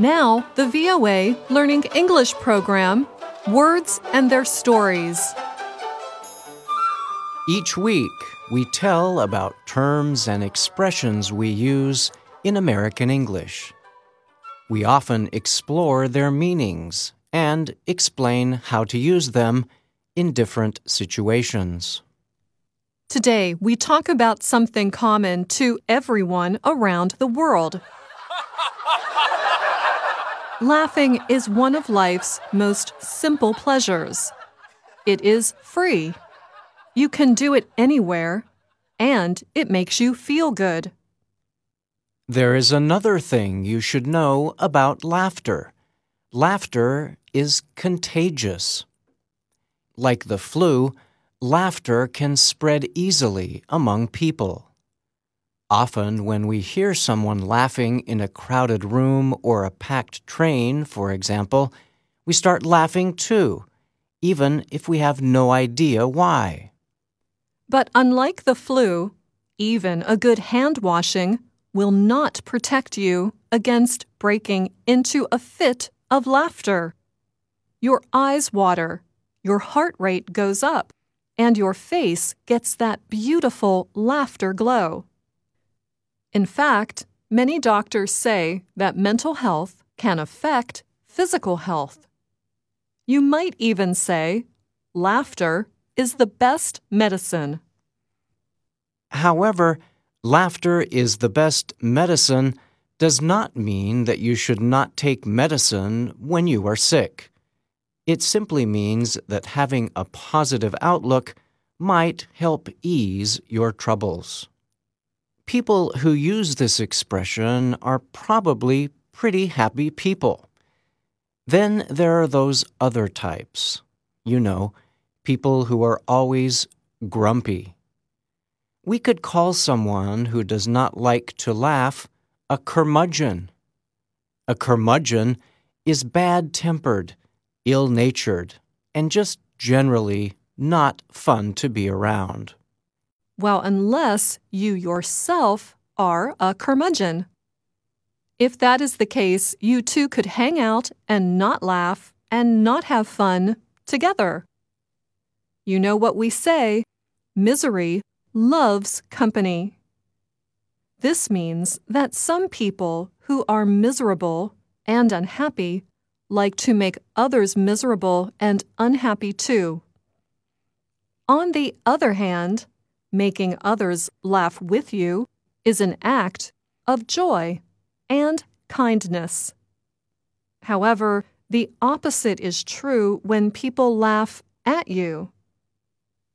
Now, the VOA Learning English program Words and Their Stories. Each week, we tell about terms and expressions we use in American English. We often explore their meanings and explain how to use them in different situations. Today, we talk about something common to everyone around the world. Laughing is one of life's most simple pleasures. It is free. You can do it anywhere, and it makes you feel good. There is another thing you should know about laughter. Laughter is contagious. Like the flu, laughter can spread easily among people. Often, when we hear someone laughing in a crowded room or a packed train, for example, we start laughing too, even if we have no idea why. But unlike the flu, even a good hand washing will not protect you against breaking into a fit of laughter. Your eyes water, your heart rate goes up, and your face gets that beautiful laughter glow. In fact, many doctors say that mental health can affect physical health. You might even say laughter is the best medicine. However, laughter is the best medicine does not mean that you should not take medicine when you are sick. It simply means that having a positive outlook might help ease your troubles. People who use this expression are probably pretty happy people. Then there are those other types. You know, people who are always grumpy. We could call someone who does not like to laugh a curmudgeon. A curmudgeon is bad tempered, ill natured, and just generally not fun to be around. Well, unless you yourself are a curmudgeon. If that is the case, you two could hang out and not laugh and not have fun together. You know what we say misery loves company. This means that some people who are miserable and unhappy like to make others miserable and unhappy too. On the other hand, making others laugh with you is an act of joy and kindness. However, the opposite is true when people laugh at you.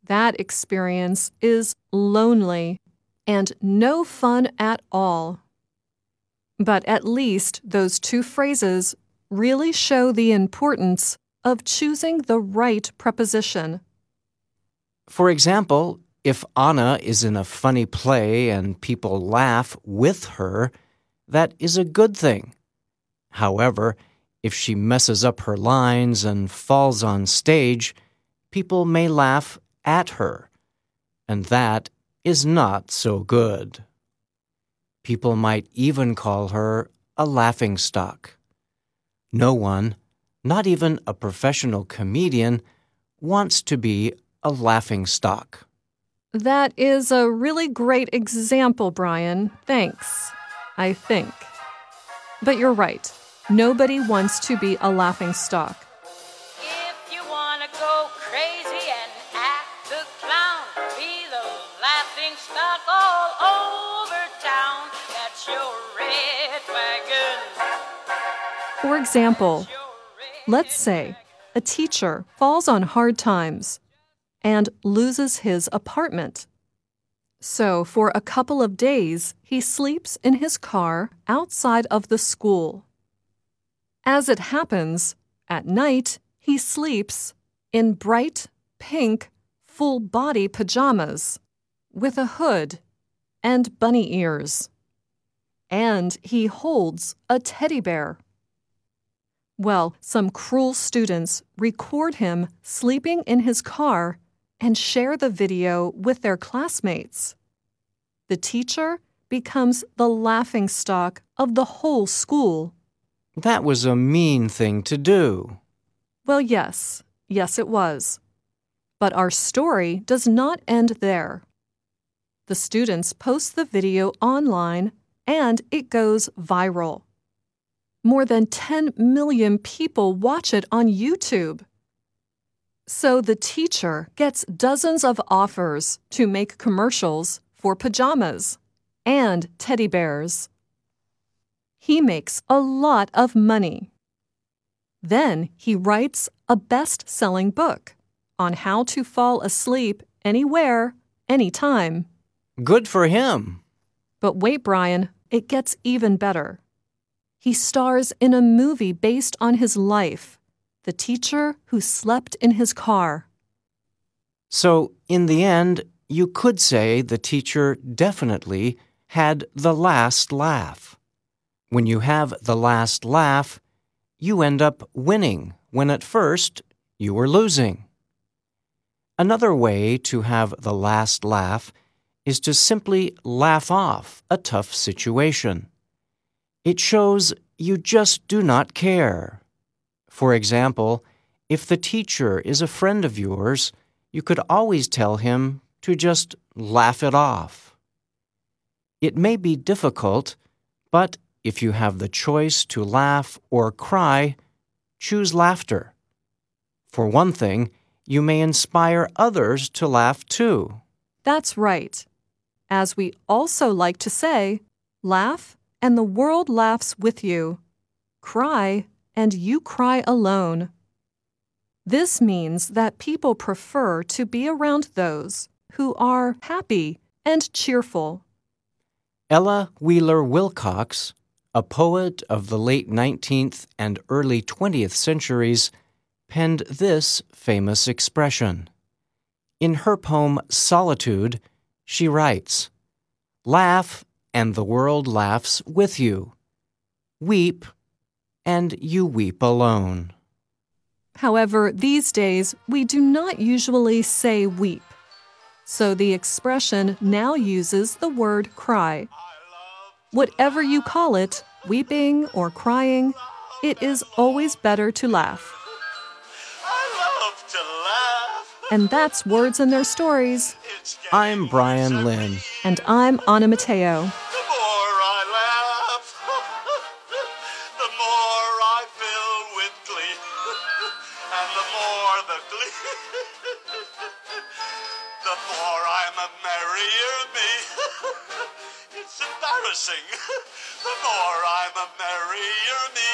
That experience is lonely and no fun at all. But at least those two phrases really show the importance of choosing the right preposition. For example, if Anna is in a funny play and people laugh with her, that is a good thing. However, if she messes up her lines and falls on stage, people may laugh at her, and that is not so good. People might even call her a laughing stock. No one, not even a professional comedian, wants to be a laughing stock. That is a really great example, Bryan. Thanks, I think. But you're right. Nobody wants to be a laughing stock. If you wanna go crazy and act the clown, be the laughing stock all over town. That's your red wagon. For example, let's say a teacher falls on hard times and loses his apartment. So, for a couple of days, he sleeps in his car outside of the school. As it happens, at night, he sleeps in bright pink full body pajamas with a hood and bunny ears. And he holds a teddy bear. Well, some cruel students record him sleeping in his car and share the video with their classmates. The teacher becomes the laughing stock of the whole school. That was a mean thing to do. Well, yes, yes, it was. But our story does not end there. The students post the video online and it goes viral. More than 10 million people watch it on YouTube. So the teacher gets dozens of offers to make commercials for pajamas and teddy bears. He makes a lot of money. Then he writes a best selling book on how to fall asleep anywhere, anytime. Good for him. But wait, Bryan, it gets even better. He stars in a movie based on his life The Teacher Who Slept in His Car. So, in the end, you could say the teacher definitely had the last laugh. When you have the last laugh, you end up winning when at first you were losing. Another way to have the last laugh is to simply laugh off a tough situation. It shows you just do not care. For example, if the teacher is a friend of yours, you could always tell him to just laugh it off. It may be difficult, but if you have the choice to laugh or cry, choose laughter. For one thing, you may inspire others to laugh too. That's right. As we also like to say, laugh and the world laughs with you. Cry and you cry alone. This means that people prefer to be around those who are happy and cheerful. Ella Wheeler Wilcox, a poet of the late 19th and early 20th centuries, penned this famous expression. In her poem Solitude, she writes Laugh, and the world laughs with you. Weep, and you weep alone. However, these days we do not usually say weep. So the expression now uses the word cry. Whatever you call it, weeping or crying, it is always better to laugh. To laugh. And that's Words and Their Stories. I'm Bryan Lynn. And I'm Anna Matteo. more the glee, the more I'm a merrier me. it's embarrassing. the more I'm a merrier me.